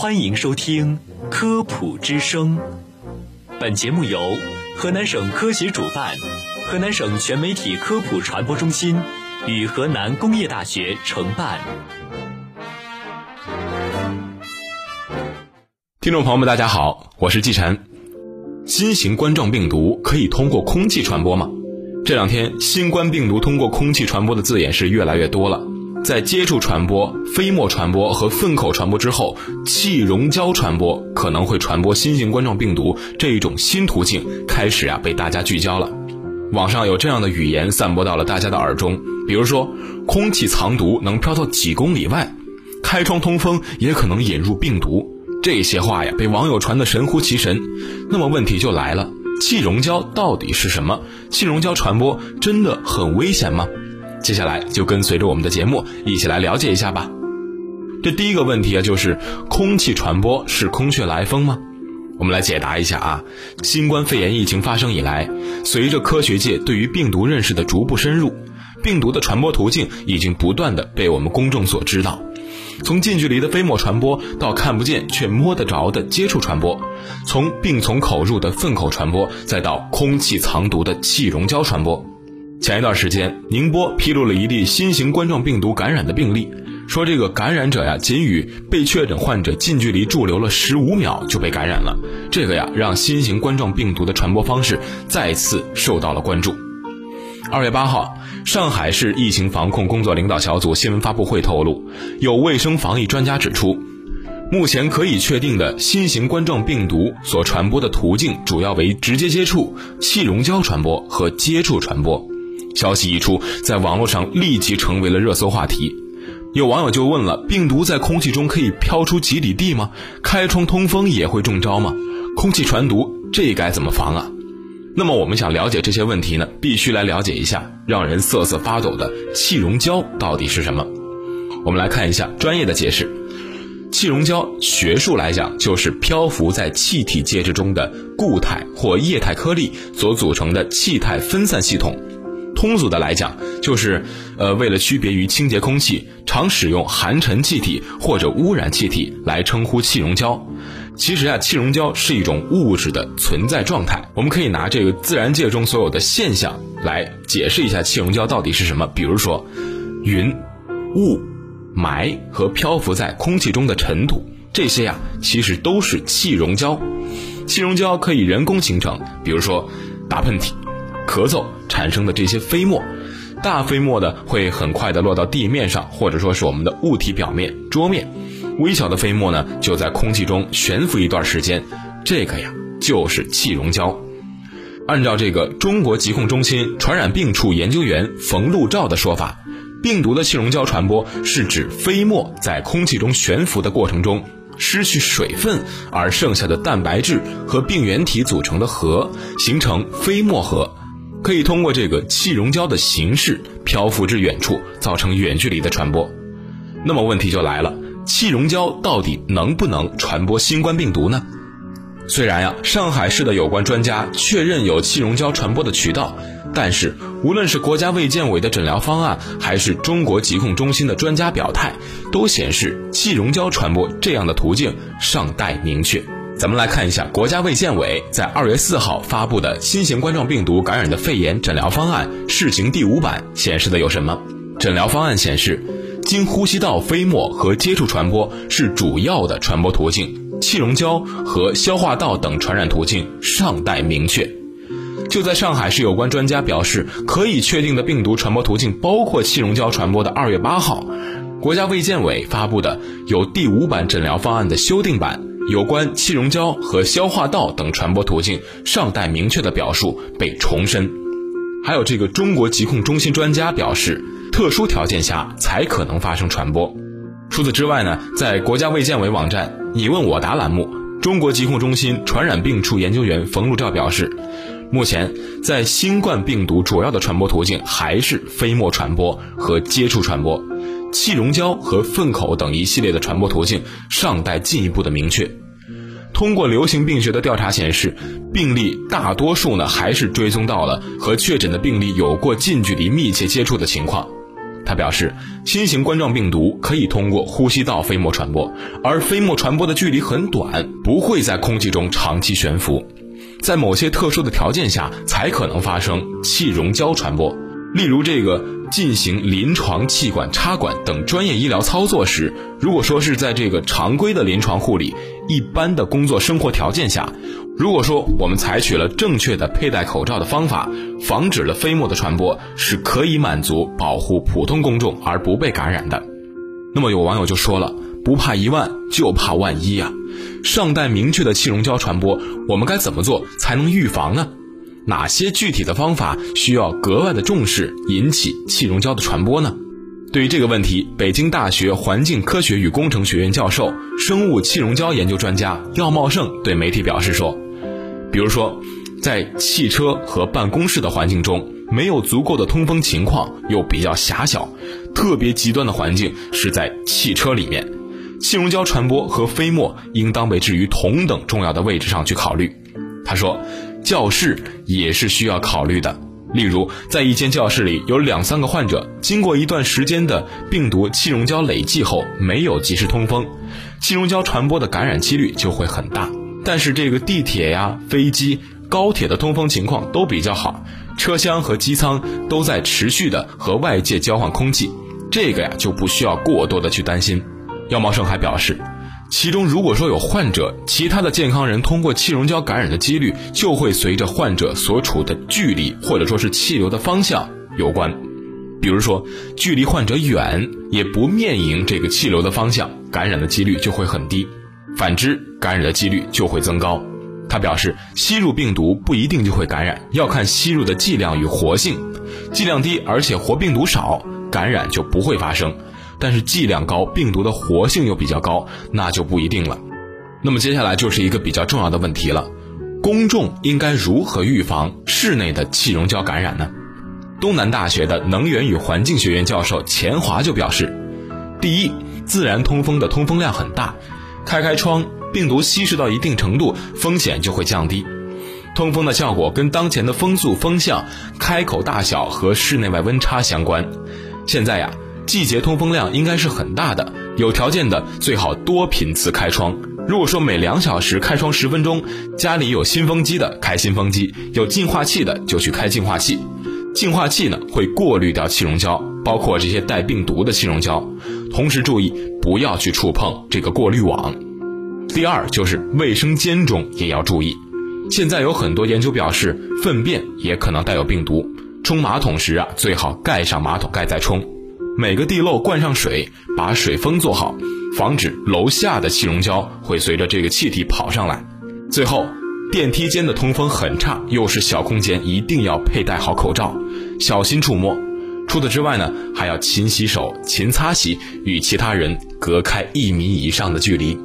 欢迎收听《科普之声》。本节目由河南省科协主办，河南省全媒体科普传播中心与河南工业大学承办。听众朋友们，大家好，我是季晨。新型冠状病毒可以通过空气传播吗？这两天，新冠病毒通过空气传播的字眼是越来越多了。在接触传播、飞沫传播和粪口传播之后，气溶胶传播可能会传播新型冠状病毒这一种新途径开始啊被大家聚焦了。网上有这样的语言散播到了大家的耳中，比如说空气藏毒能飘到几公里外，开窗通风也可能引入病毒，这些话呀被网友传得神乎其神。那么问题就来了，气溶胶到底是什么？气溶胶传播真的很危险吗？接下来就跟随着我们的节目一起来了解一下吧。这第一个问题啊，就是空气传播是空穴来风吗？我们来解答一下啊。新冠肺炎疫情发生以来，随着科学界对于病毒认识的逐步深入，病毒的传播途径已经不断的被我们公众所知道。从近距离的飞沫传播到看不见却摸得着的接触传播，从病从口入的粪口传播，再到空气藏毒的气溶胶传播。前一段时间，宁波披露了一例新型冠状病毒感染的病例，说这个感染者呀，仅与被确诊患者近距离驻留了十五秒就被感染了。这个呀，让新型冠状病毒的传播方式再次受到了关注。二月八号，上海市疫情防控工作领导小组新闻发布会透露，有卫生防疫专家指出，目前可以确定的新型冠状病毒所传播的途径主要为直接接触、气溶胶传播和接触传播。消息一出，在网络上立即成为了热搜话题。有网友就问了：病毒在空气中可以飘出几里地吗？开窗通风也会中招吗？空气传毒，这该怎么防啊？那么我们想了解这些问题呢，必须来了解一下让人瑟瑟发抖的气溶胶到底是什么。我们来看一下专业的解释：气溶胶学术来讲，就是漂浮在气体介质中的固态或液态颗粒所组成的气态分散系统。通俗的来讲，就是，呃，为了区别于清洁空气，常使用含尘气体或者污染气体来称呼气溶胶。其实啊，气溶胶是一种物质的存在状态。我们可以拿这个自然界中所有的现象来解释一下气溶胶到底是什么。比如说，云、雾、霾和漂浮在空气中的尘土，这些呀，其实都是气溶胶。气溶胶可以人工形成，比如说打喷嚏。咳嗽产生的这些飞沫，大飞沫呢会很快的落到地面上，或者说是我们的物体表面桌面；微小的飞沫呢，就在空气中悬浮一段时间，这个呀就是气溶胶。按照这个中国疾控中心传染病处研究员冯路照的说法，病毒的气溶胶传播是指飞沫在空气中悬浮的过程中失去水分，而剩下的蛋白质和病原体组成的核形成飞沫核。可以通过这个气溶胶的形式漂浮至远处，造成远距离的传播。那么问题就来了，气溶胶到底能不能传播新冠病毒呢？虽然呀，上海市的有关专家确认有气溶胶传播的渠道，但是无论是国家卫健委的诊疗方案，还是中国疾控中心的专家表态，都显示气溶胶传播这样的途径尚待明确。咱们来看一下国家卫健委在二月四号发布的新型冠状病毒感染的肺炎诊疗方案试行第五版显示的有什么？诊疗方案显示，经呼吸道飞沫和接触传播是主要的传播途径，气溶胶和消化道等传染途径尚待明确。就在上海市有关专家表示可以确定的病毒传播途径包括气溶胶传播的二月八号，国家卫健委发布的有第五版诊疗方案的修订版。有关气溶胶和消化道等传播途径尚待明确的表述被重申，还有这个中国疾控中心专家表示，特殊条件下才可能发生传播。除此之外呢，在国家卫健委网站“你问我答”栏目，中国疾控中心传染病处研究员冯路照表示，目前在新冠病毒主要的传播途径还是飞沫传播和接触传播。气溶胶和粪口等一系列的传播途径尚待进一步的明确。通过流行病学的调查显示，病例大多数呢还是追踪到了和确诊的病例有过近距离密切接触的情况。他表示，新型冠状病毒可以通过呼吸道飞沫传播，而飞沫传播的距离很短，不会在空气中长期悬浮，在某些特殊的条件下才可能发生气溶胶传播。例如，这个进行临床气管插管等专业医疗操作时，如果说是在这个常规的临床护理、一般的工作生活条件下，如果说我们采取了正确的佩戴口罩的方法，防止了飞沫的传播，是可以满足保护普通公众而不被感染的。那么有网友就说了，不怕一万，就怕万一啊！尚待明确的气溶胶传播，我们该怎么做才能预防呢？哪些具体的方法需要格外的重视，引起气溶胶的传播呢？对于这个问题，北京大学环境科学与工程学院教授、生物气溶胶研究专家廖茂盛对媒体表示说：“比如说，在汽车和办公室的环境中，没有足够的通风情况，又比较狭小，特别极端的环境是在汽车里面，气溶胶传播和飞沫应当被置于同等重要的位置上去考虑。”他说。教室也是需要考虑的。例如，在一间教室里有两三个患者，经过一段时间的病毒气溶胶累计后，没有及时通风，气溶胶传播的感染几率就会很大。但是，这个地铁呀、飞机、高铁的通风情况都比较好，车厢和机舱都在持续的和外界交换空气，这个呀就不需要过多的去担心。药茂盛还表示。其中，如果说有患者，其他的健康人通过气溶胶感染的几率就会随着患者所处的距离或者说是气流的方向有关。比如说，距离患者远，也不面迎这个气流的方向，感染的几率就会很低；反之，感染的几率就会增高。他表示，吸入病毒不一定就会感染，要看吸入的剂量与活性，剂量低而且活病毒少，感染就不会发生。但是剂量高，病毒的活性又比较高，那就不一定了。那么接下来就是一个比较重要的问题了：公众应该如何预防室内的气溶胶感染呢？东南大学的能源与环境学院教授钱华就表示，第一，自然通风的通风量很大，开开窗，病毒稀释到一定程度，风险就会降低。通风的效果跟当前的风速、风向、开口大小和室内外温差相关。现在呀。季节通风量应该是很大的，有条件的最好多频次开窗。如果说每两小时开窗十分钟，家里有新风机的开新风机，有净化器的就去开净化器。净化器呢会过滤掉气溶胶，包括这些带病毒的气溶胶。同时注意不要去触碰这个过滤网。第二就是卫生间中也要注意。现在有很多研究表示，粪便也可能带有病毒。冲马桶时啊，最好盖上马桶盖再冲。每个地漏灌上水，把水封做好，防止楼下的气溶胶会随着这个气体跑上来。最后，电梯间的通风很差，又是小空间，一定要佩戴好口罩，小心触摸。除此之外呢，还要勤洗手、勤擦洗，与其他人隔开一米以上的距离。